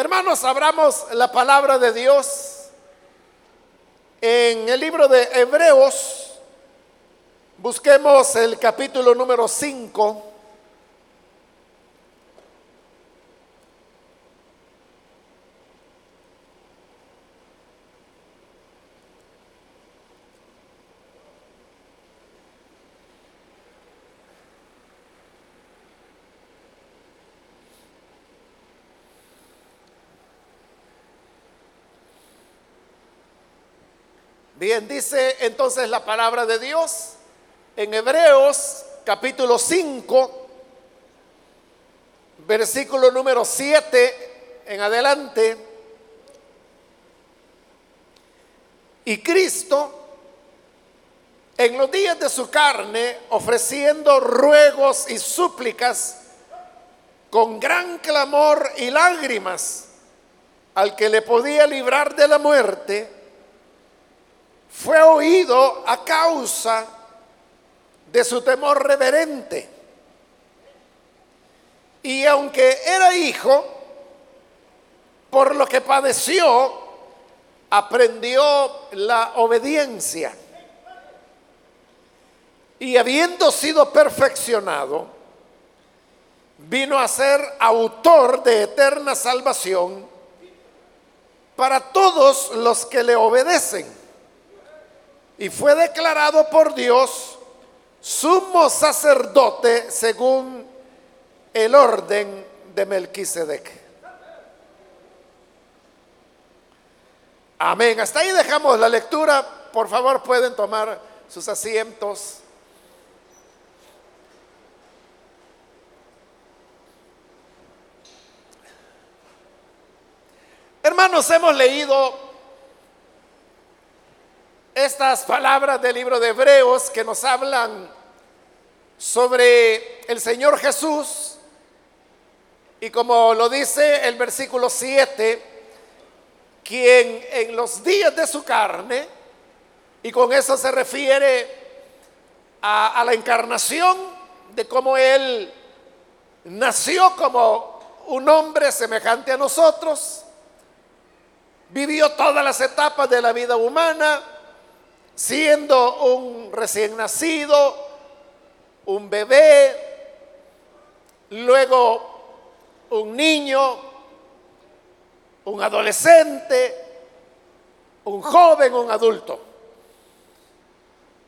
Hermanos, abramos la palabra de Dios en el libro de Hebreos. Busquemos el capítulo número 5. Dice entonces la palabra de Dios en Hebreos capítulo 5, versículo número 7 en adelante. Y Cristo, en los días de su carne, ofreciendo ruegos y súplicas con gran clamor y lágrimas al que le podía librar de la muerte, fue oído a causa de su temor reverente. Y aunque era hijo, por lo que padeció, aprendió la obediencia. Y habiendo sido perfeccionado, vino a ser autor de eterna salvación para todos los que le obedecen y fue declarado por Dios sumo sacerdote según el orden de Melquisedec. Amén. Hasta ahí dejamos la lectura. Por favor, pueden tomar sus asientos. Hermanos, hemos leído estas palabras del libro de Hebreos que nos hablan sobre el Señor Jesús. Y como lo dice el versículo 7, quien en los días de su carne, y con eso se refiere a, a la encarnación, de cómo Él nació como un hombre semejante a nosotros, vivió todas las etapas de la vida humana, siendo un recién nacido, un bebé, luego un niño, un adolescente, un joven, un adulto.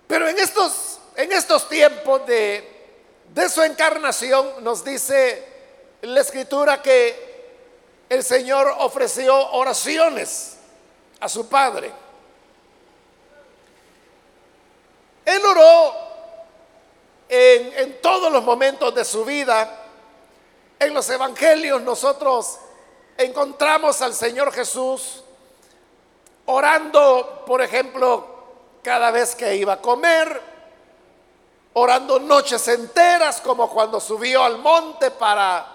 Pero en estos, en estos tiempos de, de su encarnación nos dice la escritura que el Señor ofreció oraciones a su Padre. Oró en, todos los momentos de su vida. En los evangelios nosotros encontramos al Señor Jesús orando, por ejemplo, cada vez que iba a comer, orando noches enteras, como cuando subió al monte para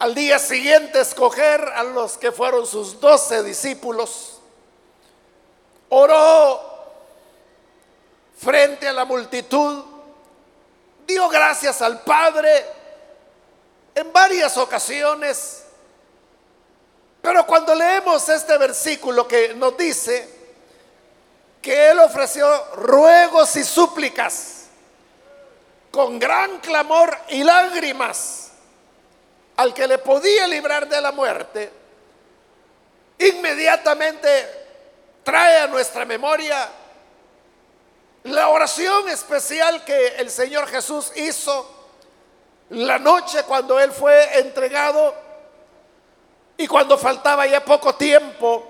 al día siguiente escoger a los que fueron sus doce discípulos. Oró frente a la multitud, dio gracias al Padre en varias ocasiones. Pero cuando leemos este versículo que nos dice que Él ofreció ruegos y súplicas con gran clamor y lágrimas al que le podía librar de la muerte, inmediatamente trae a nuestra memoria la oración especial que el Señor Jesús hizo la noche cuando Él fue entregado y cuando faltaba ya poco tiempo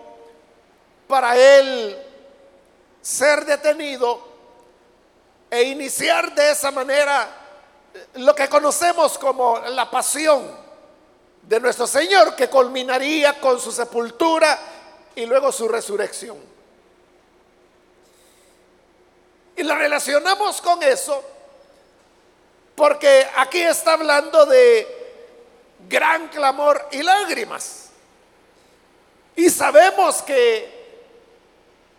para Él ser detenido e iniciar de esa manera lo que conocemos como la pasión de nuestro Señor, que culminaría con su sepultura y luego su resurrección. Y la relacionamos con eso porque aquí está hablando de gran clamor y lágrimas. Y sabemos que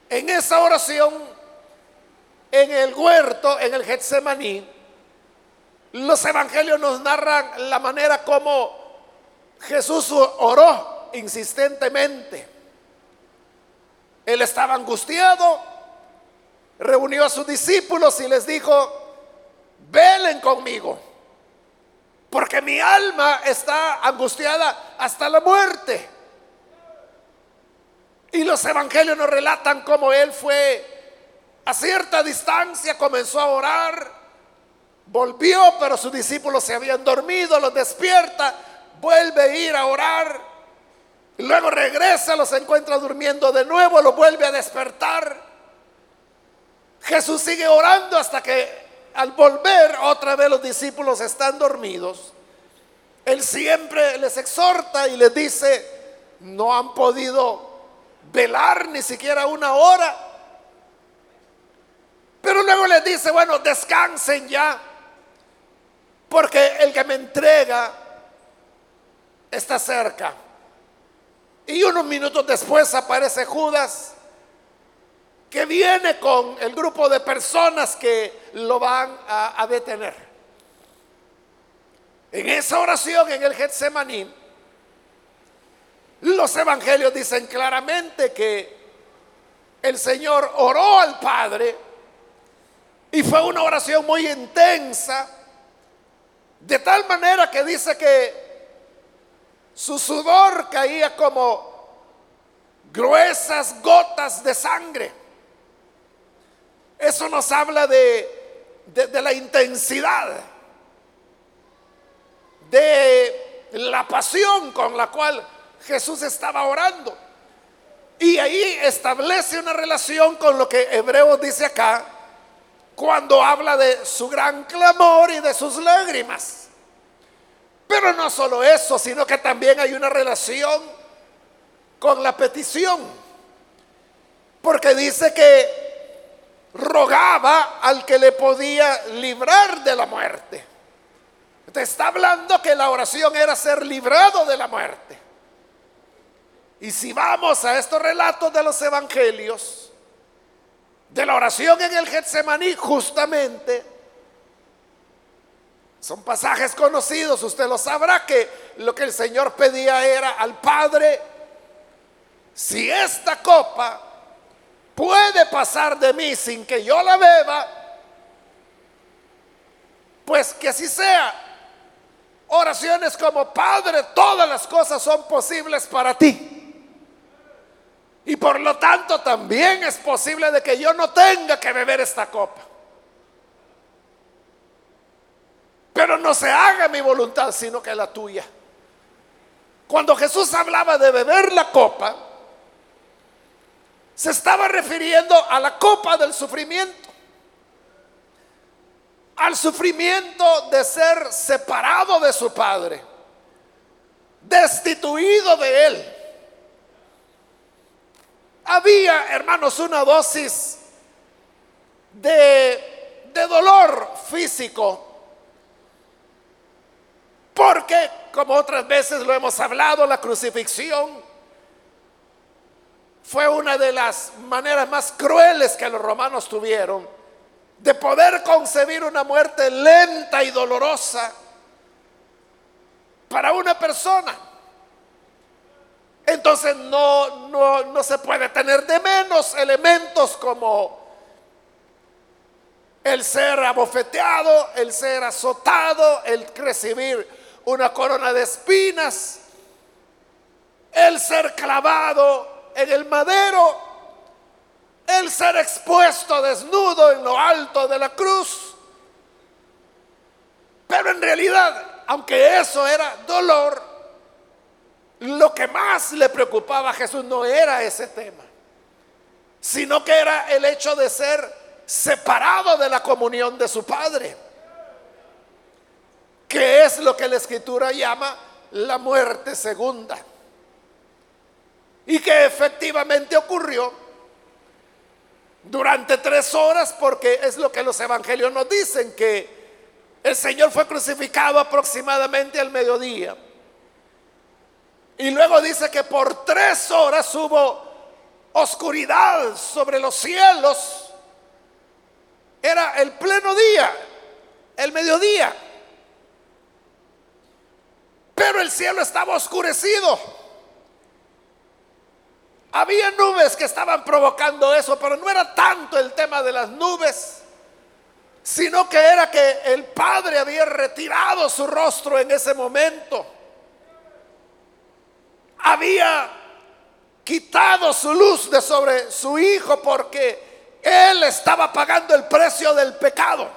en esa oración, en el huerto, en el Getsemaní, los evangelios nos narran la manera como Jesús oró insistentemente. Él estaba angustiado, reunió a sus discípulos y les dijo, velen conmigo, porque mi alma está angustiada hasta la muerte. Y los evangelios nos relatan cómo él fue a cierta distancia, comenzó a orar, volvió, pero sus discípulos se habían dormido, los despierta, vuelve a ir a orar, luego regresa, los encuentra durmiendo de nuevo, los vuelve a despertar. Jesús sigue orando hasta que al volver otra vez los discípulos están dormidos. Él siempre les exhorta y les dice, no han podido velar ni siquiera una hora. Pero luego les dice, bueno, descansen ya, porque el que me entrega está cerca. Y unos minutos después aparece Judas, que viene con el grupo de personas que lo van a, detener. En esa oración en el Getsemaní, los evangelios dicen claramente que el Señor oró al Padre y fue una oración muy intensa, de tal manera que dice que su sudor caía como gruesas gotas de sangre. Eso nos habla de, de, la intensidad, de la pasión con la cual Jesús estaba orando. Y ahí establece una relación con lo que Hebreos dice acá, cuando habla de su gran clamor y de sus lágrimas. Pero no solo eso, sino que también hay una relación con la petición. Porque dice que rogaba al que le podía librar de la muerte. Te está hablando que la oración era ser librado de la muerte. Y si vamos a estos relatos de los evangelios, de la oración en el Getsemaní, justamente, son pasajes conocidos, usted lo sabrá que lo que el Señor pedía era al Padre, si esta copa puede pasar de mí sin que yo la beba, pues que así sea. Oraciones como, Padre, todas las cosas son posibles para ti. Y por lo tanto también es posible de que yo no tenga que beber esta copa. Pero no se haga mi voluntad, sino que la tuya. Cuando Jesús hablaba de beber la copa, se estaba refiriendo a la copa del sufrimiento. Al sufrimiento de ser separado de su Padre, destituido de Él había, hermanos, una dosis de, dolor físico. Porque, como otras veces lo hemos hablado, la crucifixión fue una de las maneras más crueles que los romanos tuvieron de poder concebir una muerte lenta y dolorosa para una persona. Entonces no, no, se puede tener de menos elementos como el ser abofeteado, el ser azotado, el recibir una corona de espinas, el ser clavado en el madero, el ser expuesto desnudo en lo alto de la cruz. Pero en realidad, aunque eso era dolor, lo que más le preocupaba a Jesús no era ese tema, sino que era el hecho de ser separado de la comunión de su Padre, que es lo que la escritura llama la muerte segunda. Y que efectivamente ocurrió durante tres horas, porque es lo que los evangelios nos dicen, que el Señor fue crucificado aproximadamente al mediodía. Y luego dice que por tres horas hubo oscuridad sobre los cielos. Era el pleno día, el mediodía. Pero el cielo estaba oscurecido. Había nubes que estaban provocando eso, pero no era tanto el tema de las nubes, sino que era que el Padre había retirado su rostro en ese momento. Había quitado su luz de sobre su Hijo porque Él estaba pagando el precio del pecado.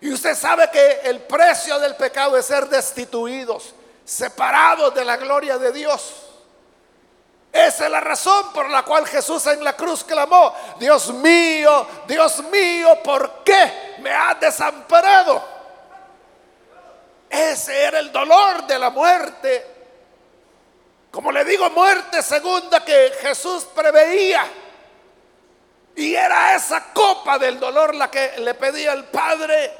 Y usted sabe que el precio del pecado es ser destituidos, separados de la gloria de Dios. Esa es la razón por la cual Jesús en la cruz clamó, Dios mío, Dios mío, ¿por qué me has desamparado? Ese era el dolor de la muerte. Como le digo, muerte segunda que Jesús preveía. Y era esa copa del dolor la que le pedía al Padre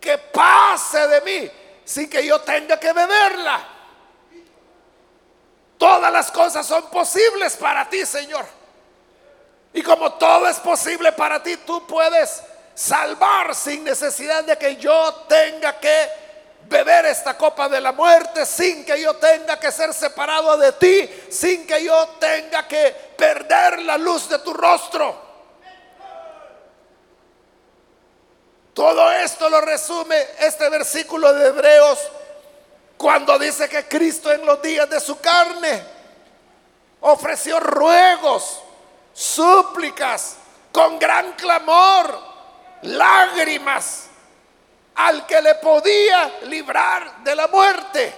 que pase de mí sin que yo tenga que beberla. Todas las cosas son posibles para ti, Señor. Y como todo es posible para ti, tú puedes salvar sin necesidad de que yo tenga que beber esta copa de la muerte, sin que yo tenga que ser separado de ti, sin que yo tenga que perder la luz de tu rostro. Todo esto lo resume este versículo de Hebreos cuando dice que Cristo en los días de su carne ofreció ruegos, súplicas, con gran clamor, lágrimas al que le podía librar de la muerte.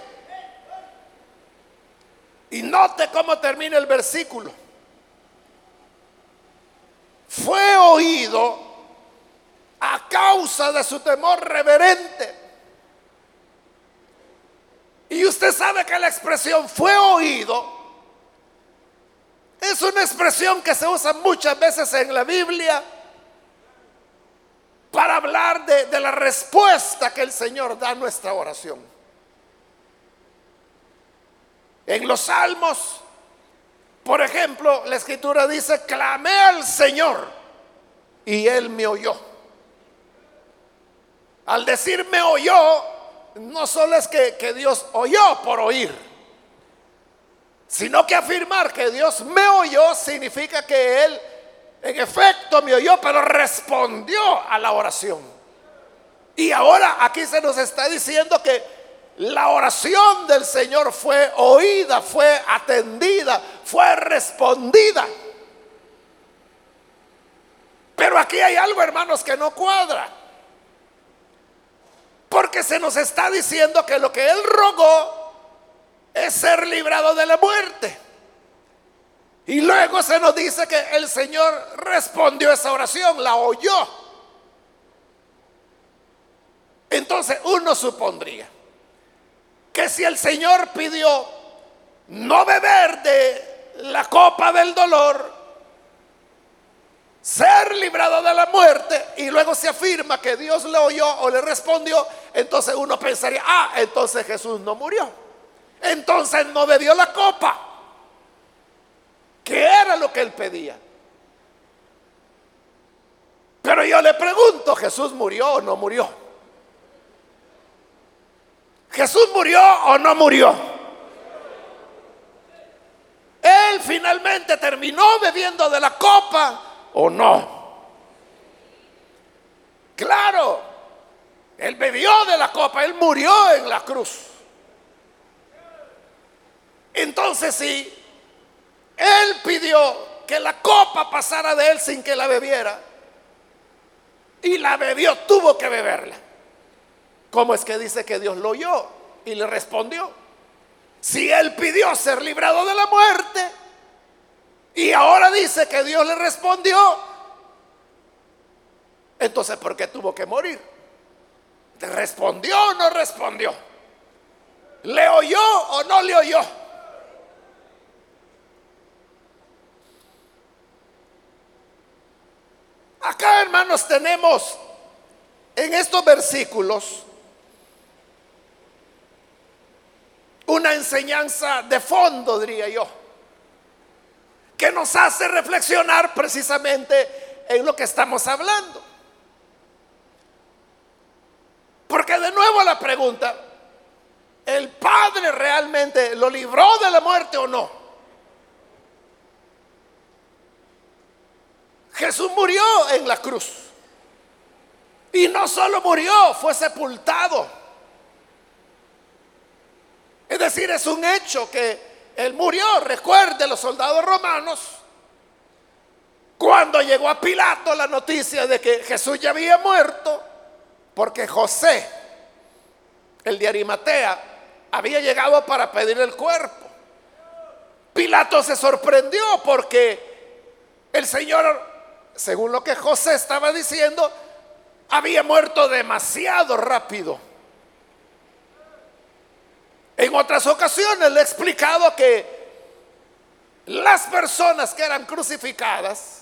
Y note cómo termina el versículo. Fue oído a causa de su temor reverente y usted sabe que la expresión fue oído es una expresión que se usa muchas veces en la Biblia para hablar de, de, la respuesta que el Señor da a nuestra oración. En los salmos, por ejemplo, la escritura dice, clamé al Señor y Él me oyó. Al decir me oyó, no solo es que, que Dios oyó por oír, sino que afirmar que Dios me oyó significa que Él en efecto me oyó, pero respondió a la oración. Y ahora aquí se nos está diciendo que la oración del Señor fue oída, fue atendida, fue respondida. Pero aquí hay algo, hermanos, que no cuadra. Porque se nos está diciendo que lo que él rogó es ser librado de la muerte. Y luego se nos dice que el Señor respondió esa oración, la oyó. Entonces uno supondría que si el Señor pidió no beber de la copa del dolor, ser librado de la muerte y luego se afirma que Dios le oyó o le respondió, entonces uno pensaría, ah, entonces Jesús no murió. Entonces no bebió la copa. ¿Qué era lo que él pedía? Pero yo le pregunto, ¿Jesús murió o no murió? ¿Jesús murió o no murió? Él finalmente terminó bebiendo de la copa o no. Claro, él bebió de la copa, él murió en la cruz. Entonces si él pidió que la copa pasara de él sin que la bebiera, y la bebió, tuvo que beberla. ¿Cómo es que dice que Dios lo oyó y le respondió? Si él pidió ser librado de la muerte, y ahora dice que Dios le respondió. Entonces, ¿por qué tuvo que morir? ¿Te respondió o no respondió? ¿Le oyó o no le oyó? Acá, hermanos, tenemos en estos versículos una enseñanza de fondo, diría yo que nos hace reflexionar precisamente en lo que estamos hablando. Porque de nuevo la pregunta, el Padre realmente lo libró de la muerte o no. Jesús murió en la cruz. Y no solo murió, fue sepultado. Es decir, es un hecho que él murió. Recuerde los soldados romanos. Cuando llegó a Pilato la noticia de que Jesús ya había muerto, porque José, el de Arimatea, había llegado para pedir el cuerpo. Pilato se sorprendió porque el Señor, según lo que José estaba diciendo, había muerto demasiado rápido. En otras ocasiones le he explicado que las personas que eran crucificadas,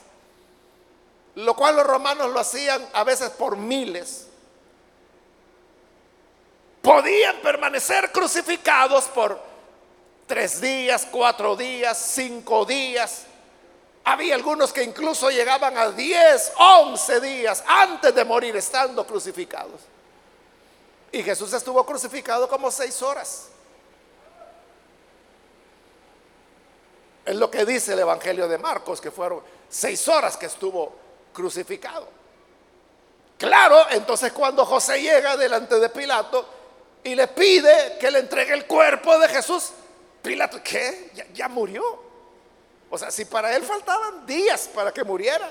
lo cual los romanos lo hacían a veces por miles, podían permanecer crucificados por tres días, cuatro días, cinco días. Había algunos que incluso llegaban a diez, once días antes de morir estando crucificados. Y Jesús estuvo crucificado como seis horas. Es lo que dice el Evangelio de Marcos, que fueron seis horas que estuvo crucificado. Claro, entonces cuando José llega delante de Pilato y le pide que le entregue el cuerpo de Jesús, Pilato, ¿qué? Ya, ya murió. O sea, si para él faltaban días para que muriera.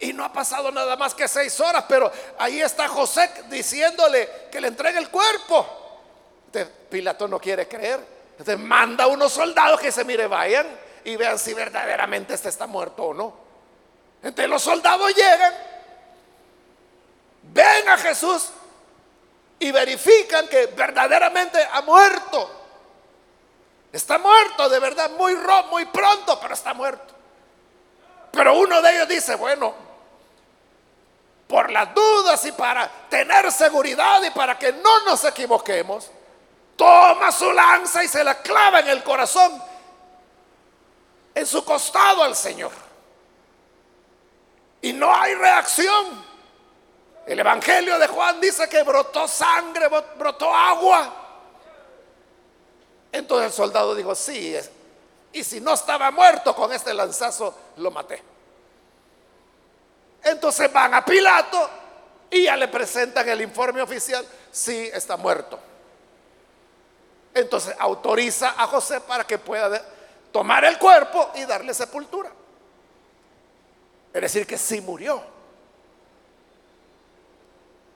Y no ha pasado nada más que seis horas, pero ahí está José diciéndole que le entregue el cuerpo. Pilato no quiere creer. Entonces manda a unos soldados que se mire, vayan y vean si verdaderamente este está muerto o no. Entonces los soldados llegan, ven a Jesús y verifican que verdaderamente ha muerto. Está muerto, de verdad, muy, muy pronto, pero está muerto. Pero uno de ellos dice, bueno, por las dudas y para tener seguridad y para que no nos equivoquemos, toma su lanza y se la clava en el corazón, en su costado al Señor. Y no hay reacción. El Evangelio de Juan dice que brotó sangre, brotó agua. Entonces el soldado dijo, sí, y si no estaba muerto con este lanzazo, lo maté. Entonces van a Pilato y ya le presentan el informe oficial, sí, está muerto. Entonces autoriza a José para que pueda tomar el cuerpo y darle sepultura. Es decir, que sí murió.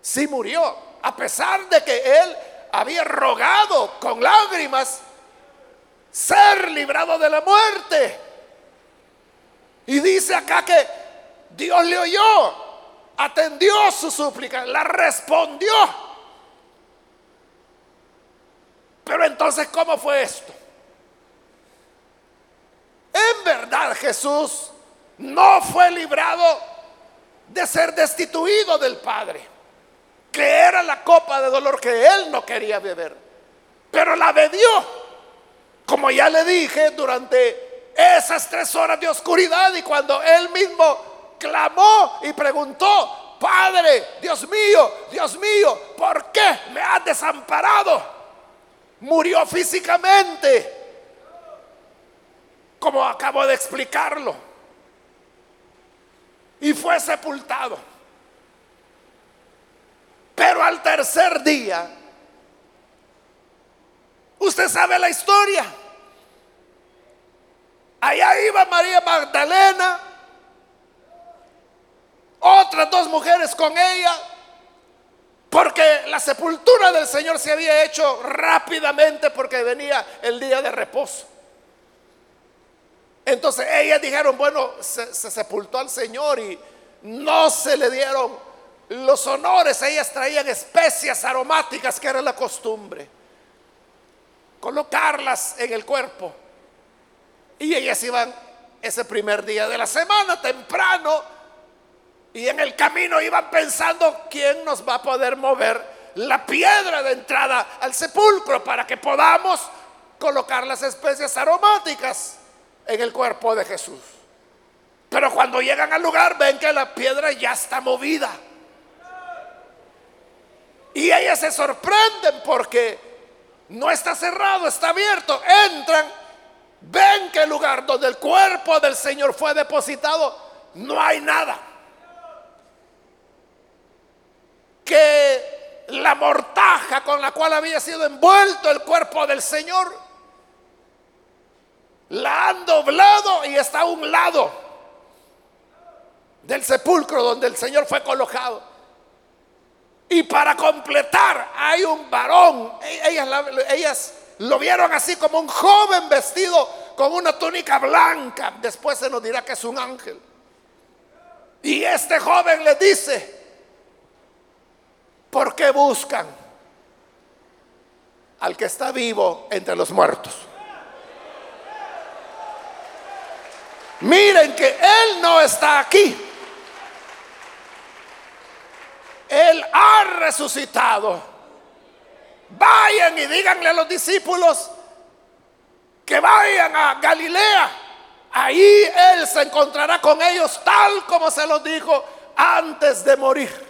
Sí murió, a pesar de que él había rogado con lágrimas ser librado de la muerte. Y dice acá que Dios le oyó, atendió su súplica, la respondió. Pero entonces, ¿cómo fue esto? En verdad Jesús no fue librado de ser destituido del Padre, que era la copa de dolor que él no quería beber, pero la bebió, como ya le dije, durante esas tres horas de oscuridad y cuando él mismo clamó y preguntó, Padre, Dios mío, Dios mío, ¿por qué me has desamparado? Murió físicamente, como acabo de explicarlo, y fue sepultado. Pero al tercer día, usted sabe la historia. Allá iba María Magdalena, otras dos mujeres con ella, porque la sepultura del Señor se había hecho rápidamente porque venía el día de reposo. Entonces ellas dijeron, bueno, se, sepultó al Señor y no se le dieron los honores. Ellas traían especias aromáticas que era la costumbre. Colocarlas en el cuerpo. Y ellas iban ese primer día de la semana temprano y en el camino iban pensando quién nos va a poder mover la piedra de entrada al sepulcro para que podamos colocar las especies aromáticas en el cuerpo de Jesús. Pero cuando llegan al lugar ven que la piedra ya está movida. Y ellas se sorprenden porque no está cerrado, está abierto. Entran, ven que el lugar donde el cuerpo del Señor fue depositado, no hay nada. Que la mortaja con la cual había sido envuelto el cuerpo del Señor, la han doblado y está a un lado del sepulcro donde el Señor fue colocado. Y para completar, hay un varón. E-, ellas, ellas, lo vieron así como un joven vestido con una túnica blanca. Después se nos dirá que es un ángel. Y este joven le dice, ¿por qué buscan al que está vivo entre los muertos? Miren que Él no está aquí. Él ha resucitado. Vayan y díganle a los discípulos que vayan a Galilea. Ahí Él se encontrará con ellos tal como se los dijo antes de morir.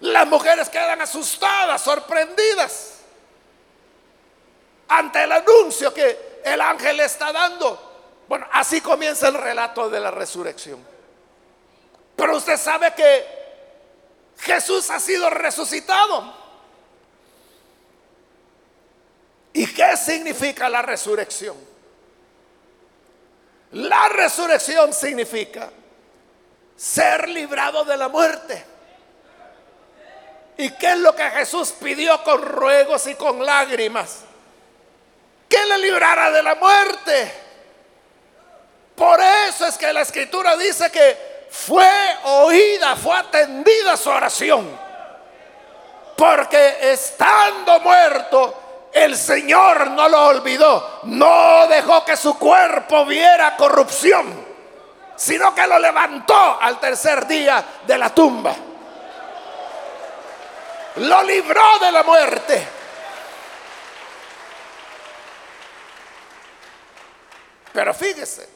Las mujeres quedan asustadas, sorprendidas ante el anuncio que el ángel le está dando. Bueno, así comienza el relato de la resurrección. Pero usted sabe que Jesús ha sido resucitado. ¿Y qué significa la resurrección? La resurrección significa ser librado de la muerte. ¿Y qué es lo que Jesús pidió con ruegos y con lágrimas? Que le librara de la muerte. Por eso es que la escritura dice que fue oída, fue atendida su oración. Porque estando muerto, el Señor no lo olvidó. No dejó que su cuerpo viera corrupción, sino que lo levantó al tercer día de la tumba. Lo libró de la muerte. Pero fíjese,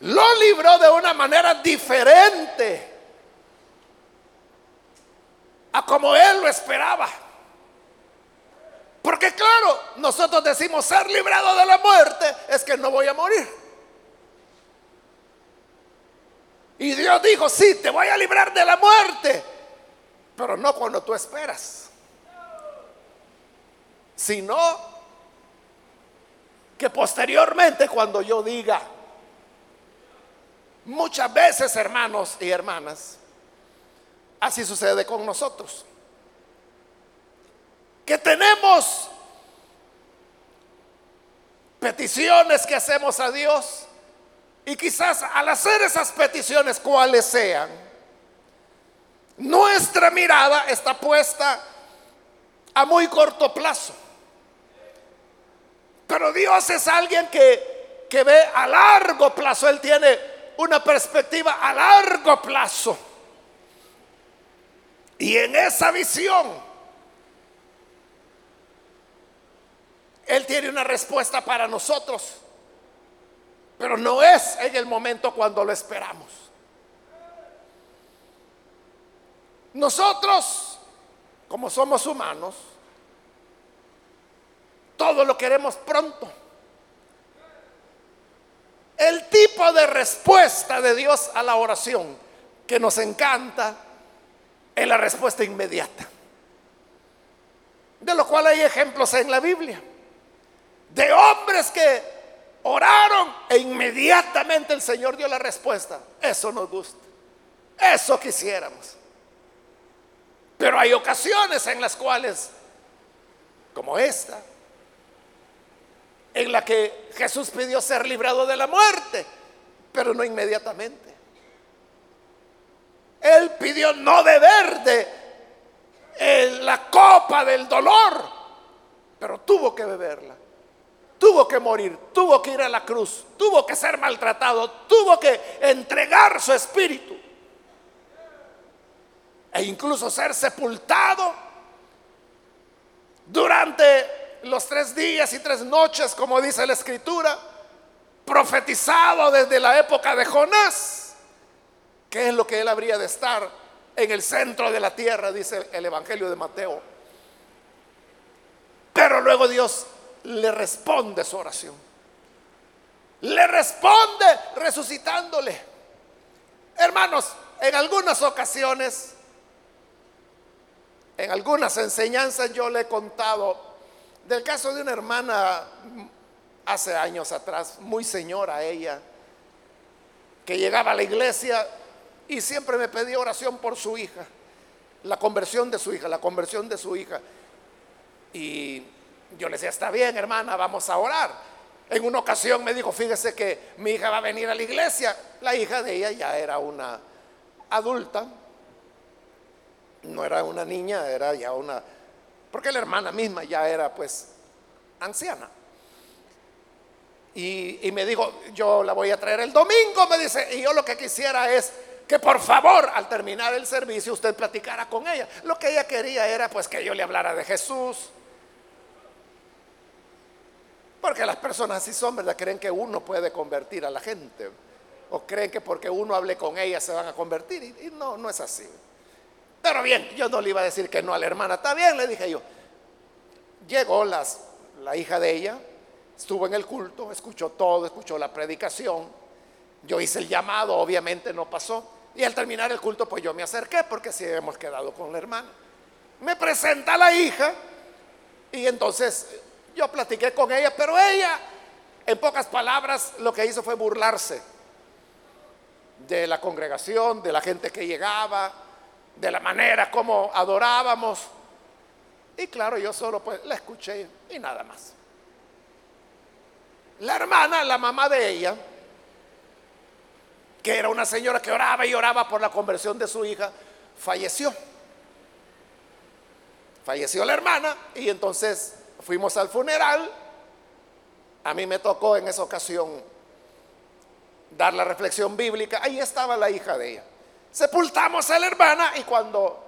lo libró de una manera diferente a como él lo esperaba. Porque claro, nosotros decimos ser librado de la muerte es que no voy a morir. Y Dios dijo, sí, te voy a librar de la muerte, pero no cuando tú esperas, sino que posteriormente cuando yo diga, Muchas veces, hermanos y hermanas, así sucede con nosotros. Que tenemos peticiones que hacemos a Dios y quizás al hacer esas peticiones, cuales sean, nuestra mirada está puesta a muy corto plazo. Pero Dios es alguien que, que ve a largo plazo. Él tiene una perspectiva a largo plazo. Y en esa visión, Él tiene una respuesta para nosotros, pero no es en el momento cuando lo esperamos. Nosotros, como somos humanos, todo lo queremos pronto. El tipo de respuesta de Dios a la oración que nos encanta es la respuesta inmediata. De lo cual hay ejemplos en la Biblia. De hombres que oraron e inmediatamente el Señor dio la respuesta. Eso nos gusta. Eso quisiéramos. Pero hay ocasiones en las cuales, como esta, en la que Jesús pidió ser librado de la muerte, pero no inmediatamente. Él pidió no beber de la copa del dolor, pero tuvo que beberla. Tuvo que morir, tuvo que ir a la cruz, tuvo que ser maltratado, tuvo que entregar su espíritu e incluso ser sepultado durante los tres días y tres noches, como dice la escritura, profetizado desde la época de Jonás, que es lo que él habría de estar en el centro de la tierra, dice el Evangelio de Mateo. Pero luego Dios le responde su oración. Le responde resucitándole. Hermanos, en algunas ocasiones, en algunas enseñanzas yo le he contado del caso de una hermana hace años atrás, muy señora ella, que llegaba a la iglesia y siempre me pedía oración por su hija, la conversión de su hija, la conversión de su hija. Y yo le decía, está bien hermana, vamos a orar. En una ocasión me dijo, fíjese que mi hija va a venir a la iglesia. La hija de ella ya era una adulta, no era una niña, era ya una, porque la hermana misma ya era pues anciana. Y, y, me dijo, yo la voy a traer el domingo, me dice, y yo lo que quisiera es que por favor al terminar el servicio usted platicara con ella. Lo que ella quería era pues que yo le hablara de Jesús. Porque las personas así son, ¿verdad? Creen que uno puede convertir a la gente o creen que porque uno hable con ella se van a convertir. Y, no, no es así. Pero bien, yo no le iba a decir que no a la hermana. Está bien, le dije yo. Llegó las, la hija de ella, estuvo en el culto, escuchó todo, escuchó la predicación. Yo hice el llamado, obviamente no pasó. Y al terminar el culto, pues yo me acerqué porque si hemos quedado con la hermana. Me presenta la hija y entonces yo platiqué con ella, pero ella, en pocas palabras, lo que hizo fue burlarse de la congregación, de la gente que llegaba, de la manera como adorábamos. Y claro, yo solo pues la escuché y nada más. La hermana, la mamá de ella, que era una señora que oraba y oraba por la conversión de su hija, falleció. Falleció la hermana y entonces fuimos al funeral. A mí me tocó en esa ocasión dar la reflexión bíblica, ahí estaba la hija de ella. Sepultamos a la hermana y cuando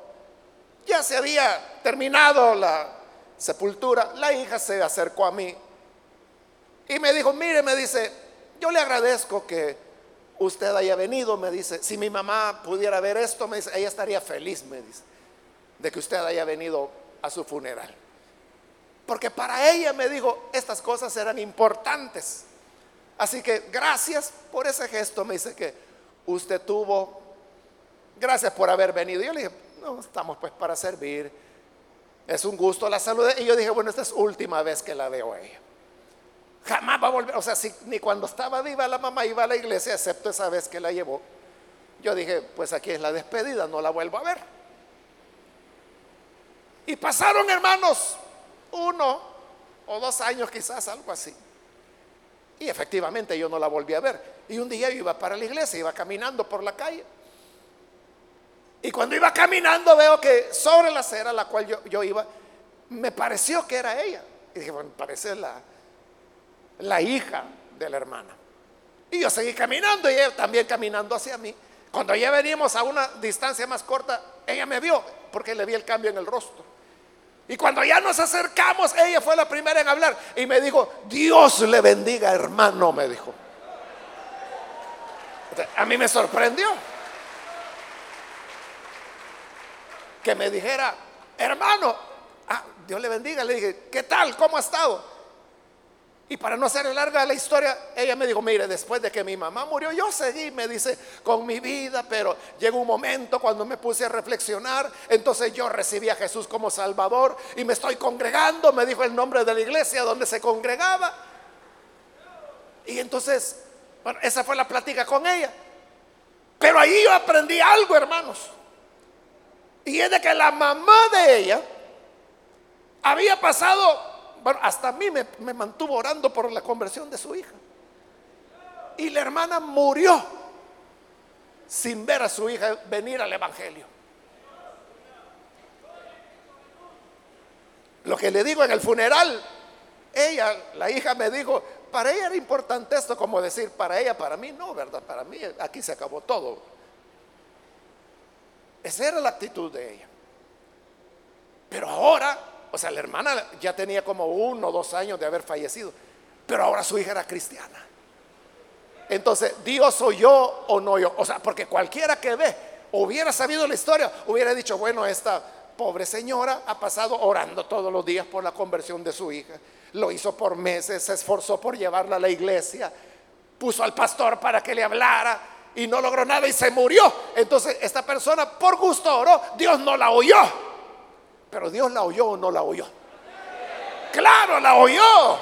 ya se había terminado la sepultura, la hija se acercó a mí y me dijo, mire, me dice, yo le agradezco que usted haya venido, me dice, si mi mamá pudiera ver esto, me dice, ella estaría feliz, me dice, de que usted haya venido a su funeral. Porque para ella, me dijo, estas cosas eran importantes. Así que gracias por ese gesto, me dice que usted tuvo. Gracias por haber venido. Yo le dije, no, estamos pues para servir. Es un gusto la salud. Y yo dije, bueno, esta es última vez que la veo a ella. Jamás va a volver. O sea, si, ni cuando estaba viva la mamá iba a la iglesia, excepto esa vez que la llevó. Yo dije, pues aquí es la despedida, no la vuelvo a ver. Y pasaron, hermanos, uno o dos años quizás, algo así. Y efectivamente yo no la volví a ver. Y un día yo iba para la iglesia, iba caminando por la calle. Y cuando iba caminando veo que sobre la acera a la cual yo, yo, iba, me pareció que era ella. Y dije, bueno, parece la, la hija de la hermana. Y yo seguí caminando y ella también caminando hacia mí. Cuando ya venimos a una distancia más corta, ella me vio porque le vi el cambio en el rostro. Y cuando ya nos acercamos, ella fue la primera en hablar y me dijo, Dios le bendiga, hermano, me dijo. A mí me sorprendió que me dijera, hermano, ah, Dios le bendiga. Le dije, ¿qué tal? ¿Cómo ha estado? Y para no hacer larga la historia, ella me dijo, mire, después de que mi mamá murió, yo seguí, me dice, con mi vida, pero llegó un momento cuando me puse a reflexionar, entonces yo recibí a Jesús como Salvador y me estoy congregando, me dijo el nombre de la iglesia donde se congregaba. Y entonces, bueno, esa fue la plática con ella. Pero ahí yo aprendí algo, hermanos. Y es de que la mamá de ella había pasado bueno, hasta a mí me, me mantuvo orando por la conversión de su hija. Y la hermana murió sin ver a su hija venir al Evangelio. Lo que le digo en el funeral, ella, la hija me dijo, para ella era importante esto, como decir, para ella, para mí, no, ¿verdad? Para mí aquí se acabó todo. Esa era la actitud de ella. Pero ahora o sea, la hermana ya tenía como uno o dos años de haber fallecido, pero ahora su hija era cristiana. Entonces, Dios soy yo o no yo. O sea, porque cualquiera que ve hubiera sabido la historia, hubiera dicho, bueno, esta pobre señora ha pasado orando todos los días por la conversión de su hija. Lo hizo por meses, se esforzó por llevarla a la iglesia, puso al pastor para que le hablara y no logró nada y se murió. Entonces esta persona por gusto oró, Dios no la oyó. Pero Dios la oyó o no la oyó. Claro, la oyó.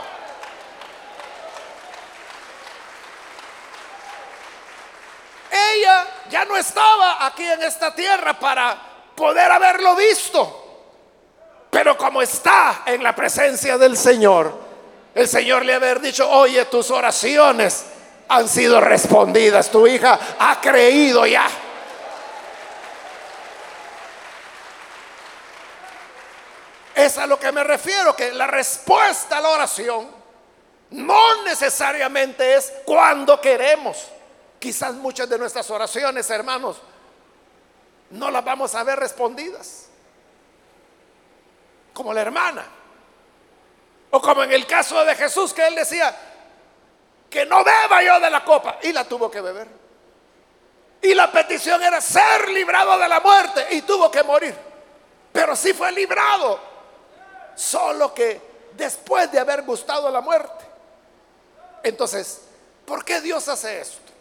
Ella ya no estaba aquí en esta tierra para poder haberlo visto. Pero como está en la presencia del Señor, el Señor le haber dicho, oye, tus oraciones han sido respondidas, tu hija ha creído ya. Es a lo que me refiero, que la respuesta a la oración no necesariamente es cuando queremos. Quizás muchas de nuestras oraciones, hermanos, no las vamos a ver respondidas. Como la hermana. O como en el caso de Jesús, que él decía, que no beba yo de la copa. Y la tuvo que beber. Y la petición era ser librado de la muerte. Y tuvo que morir. Pero sí fue librado. Solo que después de haber gustado la muerte. Entonces, ¿por qué Dios hace esto?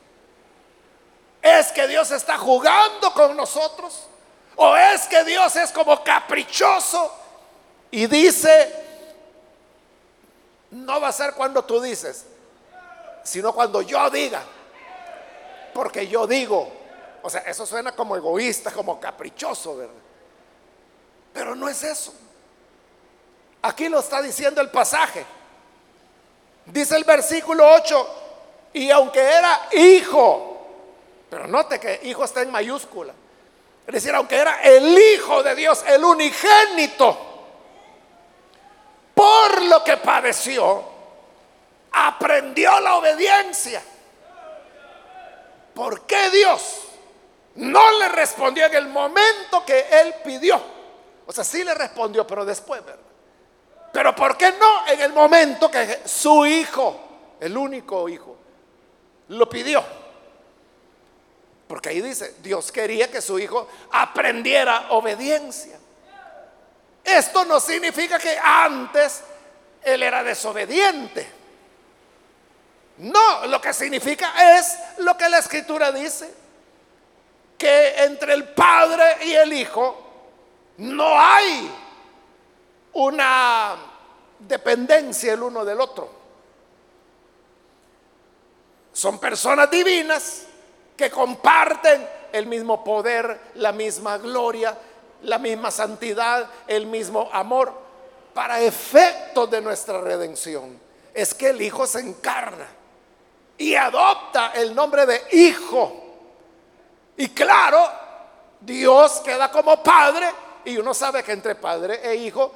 ¿Es que Dios está jugando con nosotros? ¿O es que Dios es como caprichoso y dice, no va a ser cuando tú dices, sino cuando yo diga? Porque yo digo, o sea, eso suena como egoísta, como caprichoso, ¿verdad? Pero no es eso. Aquí lo está diciendo el pasaje. Dice el versículo 8, y aunque era hijo, pero note que hijo está en mayúscula. Es decir, aunque era el Hijo de Dios, el unigénito, por lo que padeció, aprendió la obediencia. ¿Por qué Dios no le respondió en el momento que él pidió? O sea, sí le respondió, pero después, ¿verdad? Pero ¿por qué no en el momento que su hijo, el único hijo, lo pidió? Porque ahí dice, Dios quería que su hijo aprendiera obediencia. Esto no significa que antes él era desobediente. No, lo que significa es lo que la escritura dice, que entre el Padre y el Hijo no hay una dependencia el uno del otro. Son personas divinas que comparten el mismo poder, la misma gloria, la misma santidad, el mismo amor, para efectos de nuestra redención. Es que el Hijo se encarna y adopta el nombre de Hijo. Y claro, Dios queda como Padre y uno sabe que entre Padre e Hijo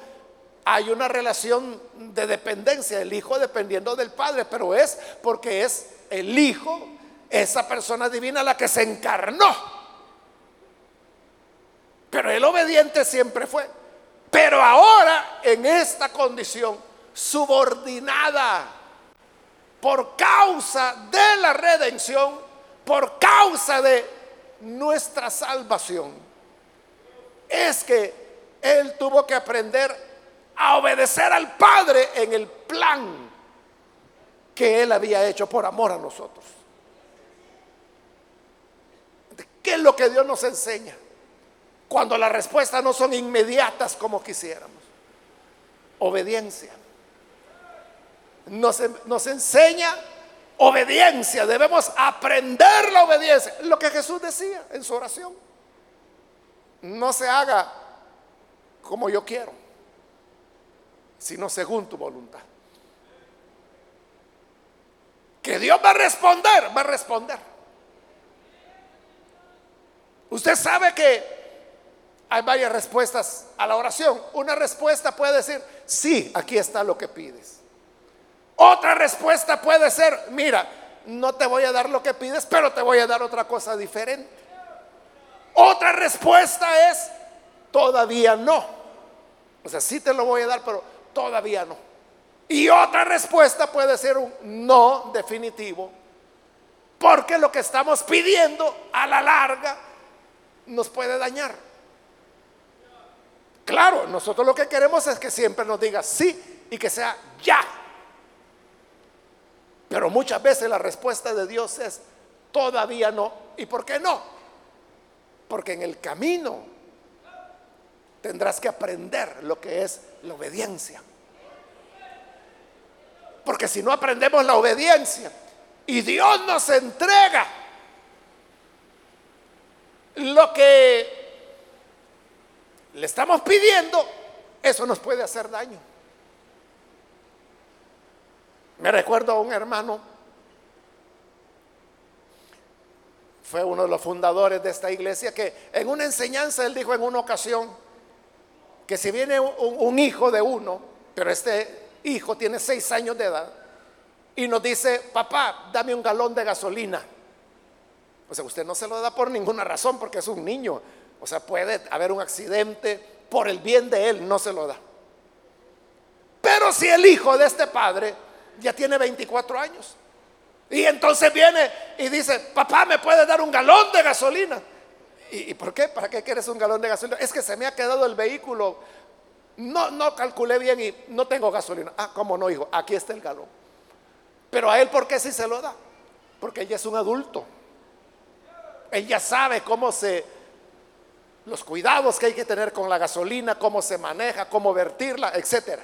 hay una relación de dependencia, el Hijo dependiendo del Padre, pero es porque es el Hijo esa persona divina la que se encarnó. Pero el obediente siempre fue. Pero ahora en esta condición subordinada por causa de la redención, por causa de nuestra salvación, es que él tuvo que aprender a obedecer al Padre en el plan que él había hecho por amor a nosotros. ¿Qué es lo que Dios nos enseña? Cuando las respuestas no son inmediatas como quisiéramos. Obediencia. Nos, nos enseña obediencia. Debemos aprender la obediencia. Lo que Jesús decía en su oración. No se haga como yo quiero, sino según tu voluntad. Que Dios va a responder, va a responder. Usted sabe que hay varias respuestas a la oración. Una respuesta puede decir, sí, aquí está lo que pides. Otra respuesta puede ser, mira, no te voy a dar lo que pides, pero te voy a dar otra cosa diferente. Otra respuesta es, todavía no. O sea, sí te lo voy a dar, pero todavía no. Y otra respuesta puede ser un no definitivo, porque lo que estamos pidiendo a la larga nos puede dañar. Claro, nosotros lo que queremos es que siempre nos diga sí y que sea ya. Pero muchas veces la respuesta de Dios es todavía no. ¿Y por qué no? Porque en el camino tendrás que aprender lo que es la obediencia. Porque si no aprendemos la obediencia y Dios nos entrega lo que le estamos pidiendo, eso nos puede hacer daño. Me recuerdo a un hermano, fue uno de los fundadores de esta iglesia, que en una enseñanza él dijo en una ocasión que si viene un, hijo de uno, pero este hijo tiene seis años de edad, y nos dice, papá, dame un galón de gasolina. O sea, usted no se lo da por ninguna razón porque es un niño. O sea, puede haber un accidente, por el bien de él no se lo da. Pero si el hijo de este padre ya tiene 24 años y entonces viene y dice, papá, ¿me puede dar un galón de gasolina? ¿Y, por qué? ¿Para qué quieres un galón de gasolina? Es que se me ha quedado el vehículo. No, no calculé bien y no tengo gasolina. Ah, ¿cómo no, hijo? Aquí está el galón. Pero a él, ¿por qué si se lo da? Porque ella es un adulto. Ella sabe cómo se los cuidados que hay que tener con la gasolina, cómo se maneja, cómo vertirla, etc.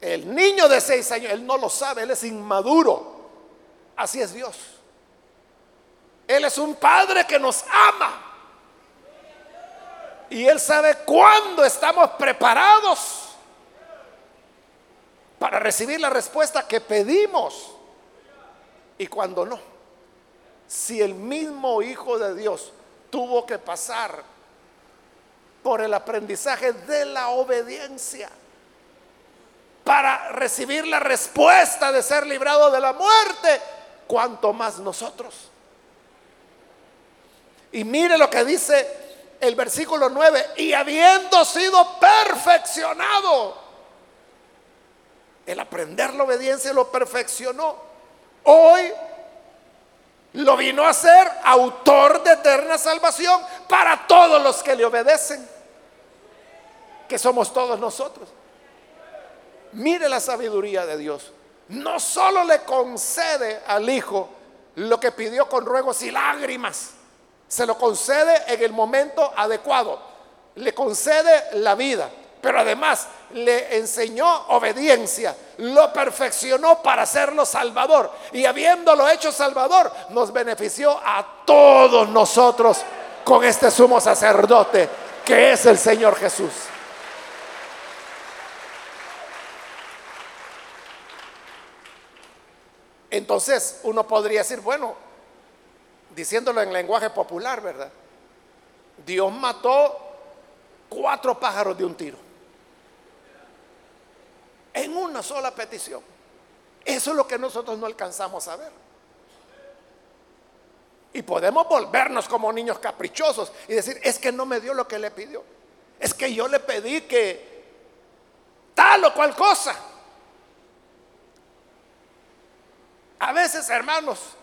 El niño de seis años, él no lo sabe, él es inmaduro. Así es Dios. Él es un padre que nos ama. Y él sabe cuándo estamos preparados para recibir la respuesta que pedimos y cuando no. Si el mismo Hijo de Dios tuvo que pasar por el aprendizaje de la obediencia para recibir la respuesta de ser librado de la muerte, cuanto más nosotros. Y mire lo que dice el versículo 9, y habiendo sido perfeccionado, el aprender la obediencia lo perfeccionó. Hoy lo vino a ser autor de eterna salvación para todos los que le obedecen, que somos todos nosotros. Mire la sabiduría de Dios. No solo le concede al Hijo lo que pidió con ruegos y lágrimas, se lo concede en el momento adecuado, le concede la vida, pero además le enseñó obediencia, lo perfeccionó para hacerlo salvador y habiéndolo hecho salvador nos benefició a todos nosotros con este sumo sacerdote que es el Señor Jesús. Entonces uno podría decir, bueno, diciéndolo en lenguaje popular, ¿verdad? Dios mató cuatro pájaros de un tiro en una sola petición. Eso es lo que nosotros no alcanzamos a ver. Y podemos volvernos como niños caprichosos y decir, es que no me dio lo que le pidió. Es que yo le pedí que tal o cual cosa. A veces, hermanos,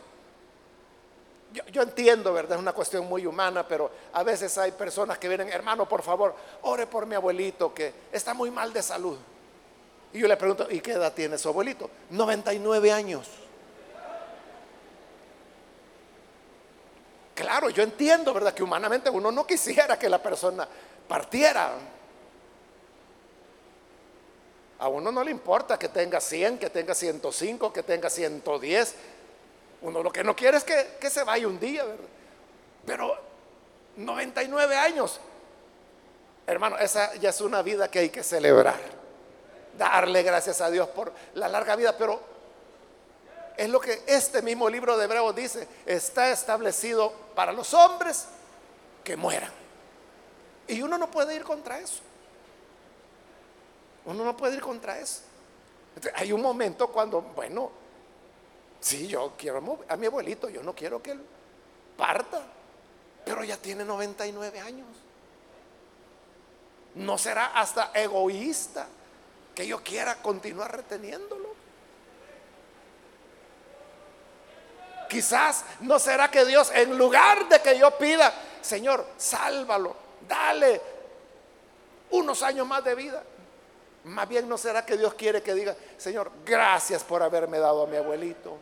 yo, entiendo, ¿verdad? Es una cuestión muy humana, pero a veces hay personas que vienen, hermano, por favor, ore por mi abuelito que está muy mal de salud. Y yo le pregunto, ¿y qué edad tiene su abuelito? 99 años. Claro, yo entiendo, ¿verdad? Que humanamente uno no quisiera que la persona partiera. A uno no le importa que tenga 100, que tenga 105, que tenga 110. Uno lo que no quiere es que, que se vaya un día, ¿verdad? Pero 99 años, hermano, esa ya es una vida que hay que celebrar darle gracias a Dios por la larga vida, pero es lo que este mismo libro de Hebreos dice, está establecido para los hombres que mueran. Y uno no puede ir contra eso. Uno no puede ir contra eso. Hay un momento cuando, bueno, sí, yo quiero a mi abuelito, yo no quiero que él parta, pero ya tiene 99 años. No será hasta egoísta que yo quiera continuar reteniéndolo. Quizás no será que Dios, en lugar de que yo pida Señor, sálvalo, dale unos años más de vida. Más bien no será que Dios quiere que diga, Señor, gracias por haberme dado a mi abuelito.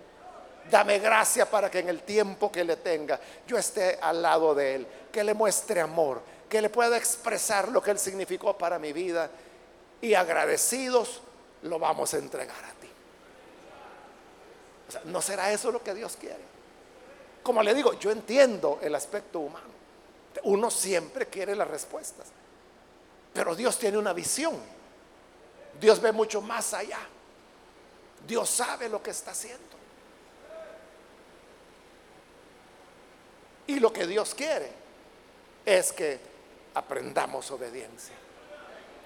Dame gracia para que en el tiempo que le tenga yo esté al lado de él, que le muestre amor, que le pueda expresar lo que él significó para mi vida. Y agradecidos lo vamos a entregar a ti. ¿No será eso lo que Dios quiere? Como le digo, yo entiendo el aspecto humano. Uno siempre quiere las respuestas. Pero Dios tiene una visión. Dios ve mucho más allá. Dios sabe lo que está haciendo. Y lo que Dios quiere es que aprendamos obediencia.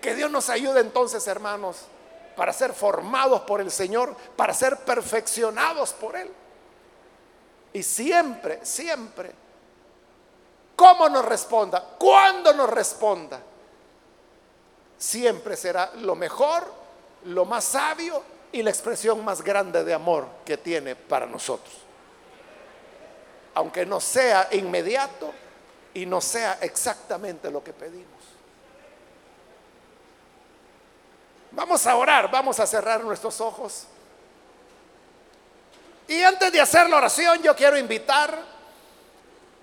Que Dios nos ayude entonces, hermanos, para ser formados por el Señor, para ser perfeccionados por Él. Y siempre, siempre, ¿cómo nos responda? ¿Cuándo nos responda? Siempre será lo mejor, lo más sabio y la expresión más grande de amor que tiene para nosotros. Aunque no sea inmediato y no sea exactamente lo que pedimos. Vamos a orar, vamos a cerrar nuestros ojos. Y antes de hacer la oración, yo quiero invitar,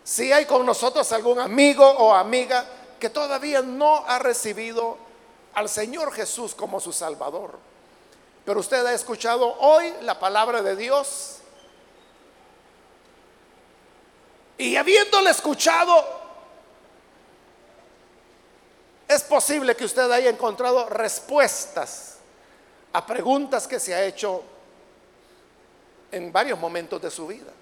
si hay con nosotros algún amigo o amiga que todavía no ha recibido al Señor Jesús como su Salvador, pero usted ha escuchado hoy la palabra de Dios. Y habiéndole escuchado, es posible que usted haya encontrado respuestas a preguntas que se ha hecho en varios momentos de su vida.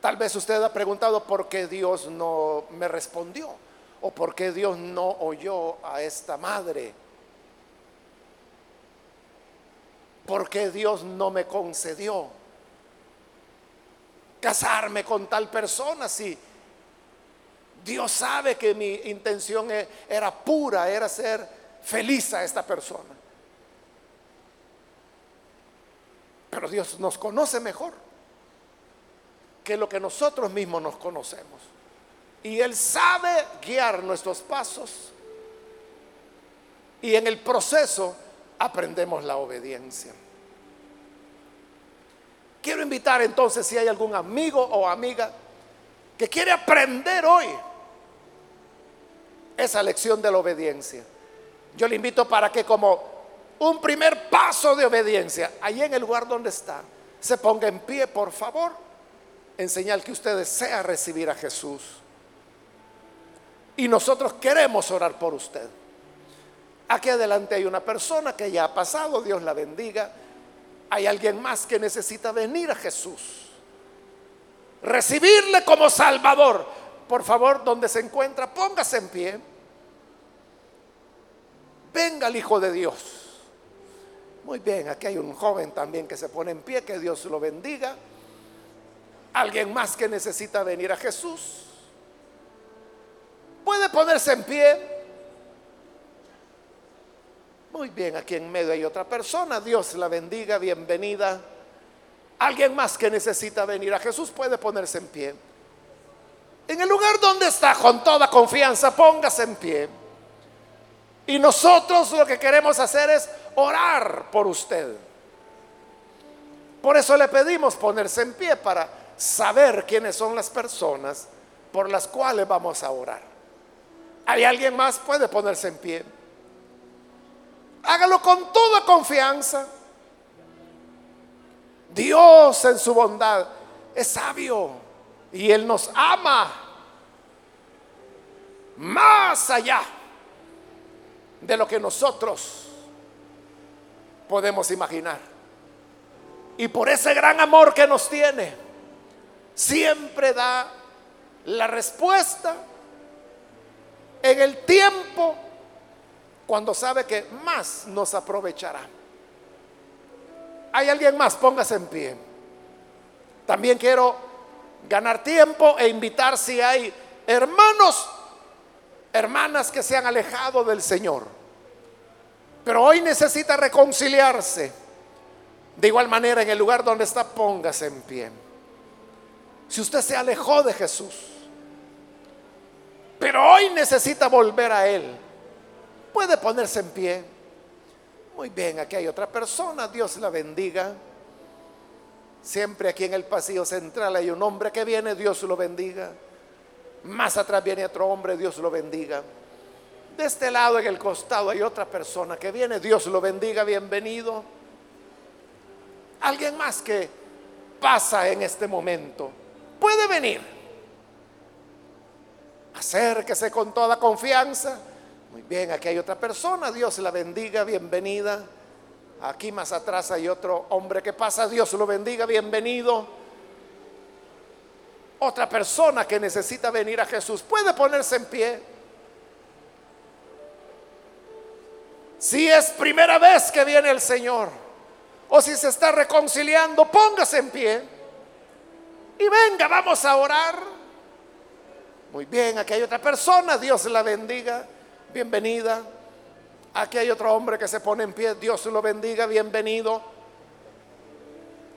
Tal vez usted ha preguntado por qué Dios no me respondió o por qué Dios no oyó a esta madre. ¿Por qué Dios no me concedió casarme con tal persona si Dios sabe que mi intención e-, era pura, era ser feliz a esta persona? Pero Dios nos conoce mejor que lo que nosotros mismos nos conocemos. Y Él sabe guiar nuestros pasos. Y en el proceso aprendemos la obediencia. Quiero invitar entonces si hay algún amigo o amiga que quiere aprender hoy esa lección de la obediencia. Yo le invito para que como un primer paso de obediencia, ahí en el lugar donde está, se ponga en pie, por favor, en señal que usted desea recibir a Jesús. Y nosotros queremos orar por usted. Aquí adelante hay una persona que ya ha pasado, Dios la bendiga. Hay alguien más que necesita venir a Jesús. Recibirle como Salvador. Por favor, donde se encuentra, póngase en pie. Venga el Hijo de Dios. Muy bien, aquí hay un joven también que se pone en pie, que Dios lo bendiga. Alguien más que necesita venir a Jesús. Puede ponerse en pie. Muy bien, aquí en medio hay otra persona. Dios la bendiga, bienvenida. Alguien más que necesita venir a Jesús puede ponerse en pie. En el lugar donde está, con toda confianza, póngase en pie. Y nosotros lo que queremos hacer es orar por usted. Por eso le pedimos ponerse en pie para saber quiénes son las personas por las cuales vamos a orar. ¿Hay alguien más? Puede ponerse en pie. Hágalo con toda confianza. Dios en su bondad es sabio y Él nos ama más allá de lo que nosotros podemos imaginar. Y por ese gran amor que nos tiene, siempre da la respuesta en el tiempo cuando sabe que más nos aprovechará. ¿Hay alguien más? Póngase en pie. También quiero ganar tiempo e invitar si hay hermanos, hermanas que se han alejado del Señor pero hoy necesita reconciliarse. De igual manera, en el lugar donde está, póngase en pie. Si usted se alejó de Jesús, pero hoy necesita volver a Él. Puede ponerse en pie. Muy bien, aquí hay otra persona, Dios la bendiga. Siempre aquí en el pasillo central hay un hombre que viene, Dios lo bendiga. Más atrás viene otro hombre, Dios lo bendiga. De este lado, en el costado, hay otra persona que viene, Dios lo bendiga, bienvenido. Alguien más que pasa en este momento puede venir. Acérquese con toda confianza. Muy bien, aquí hay otra persona, Dios la bendiga, bienvenida. Aquí más atrás hay otro hombre que pasa. Dios lo bendiga, bienvenido. Otra persona que necesita venir a Jesús puede ponerse en pie. Si es primera vez que viene el Señor o si se está reconciliando, póngase en pie y venga, vamos a orar. Muy bien, aquí hay otra persona, Dios la bendiga, bienvenida. Aquí hay otro hombre que se pone en pie. Dios lo bendiga. Bienvenido.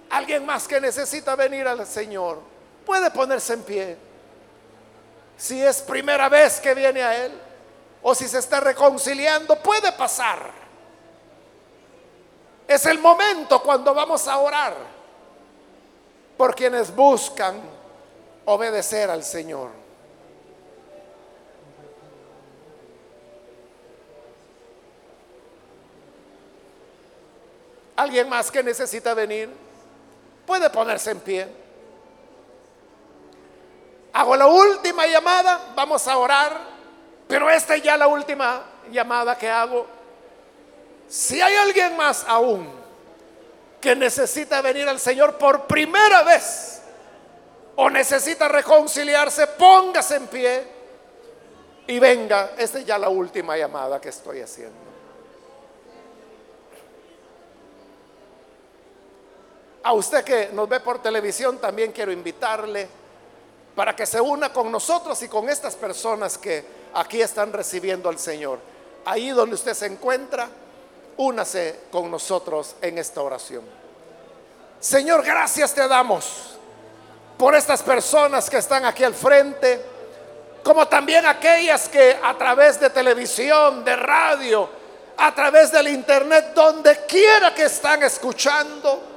Alguien más que necesita venir al Señor puede ponerse en pie. Si es primera vez que viene a Él o si se está reconciliando, puede pasar. Es el momento cuando vamos a orar por quienes buscan obedecer al Señor. ¿Alguien más que necesita venir? Puede ponerse en pie. Hago la última llamada, vamos a orar, pero esta es ya la última llamada que hago. Si hay alguien más aún que necesita venir al Señor por primera vez o necesita reconciliarse, póngase en pie y venga. Esta es ya la última llamada que estoy haciendo. A usted que nos ve por televisión también quiero invitarle para que se una con nosotros y con estas personas que aquí están recibiendo al Señor. Ahí donde usted se encuentra, únase con nosotros en esta oración. Señor, gracias te damos por estas personas que están aquí al frente, como también aquellas que a través de televisión, de radio, a través del internet, donde quiera que están escuchando,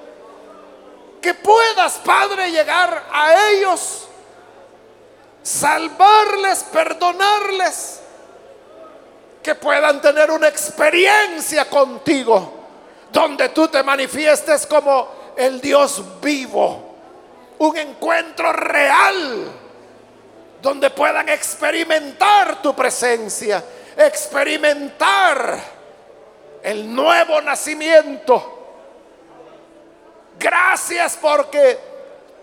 que puedas, Padre, llegar a ellos, salvarles, perdonarles, que puedan tener una experiencia contigo, donde tú te manifiestes como el Dios vivo, un encuentro real, donde puedan experimentar tu presencia, experimentar el nuevo nacimiento Gracias porque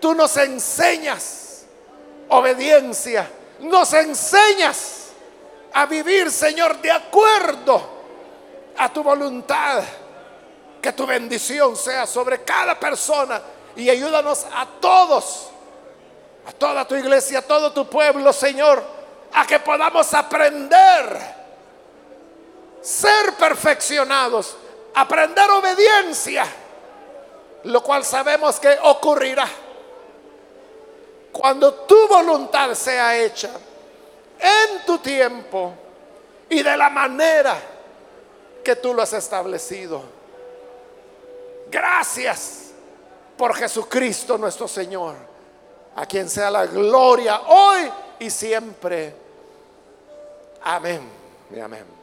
tú nos enseñas obediencia, nos enseñas a vivir, Señor, de acuerdo a tu voluntad. Que tu bendición sea sobre cada persona y ayúdanos a todos, a toda tu iglesia, a todo tu pueblo, Señor, a que podamos aprender, ser perfeccionados, aprender obediencia lo cual sabemos que ocurrirá cuando tu voluntad sea hecha en tu tiempo y de la manera que tú lo has establecido. Gracias por Jesucristo nuestro Señor, a quien sea la gloria hoy y siempre. Amén y amén.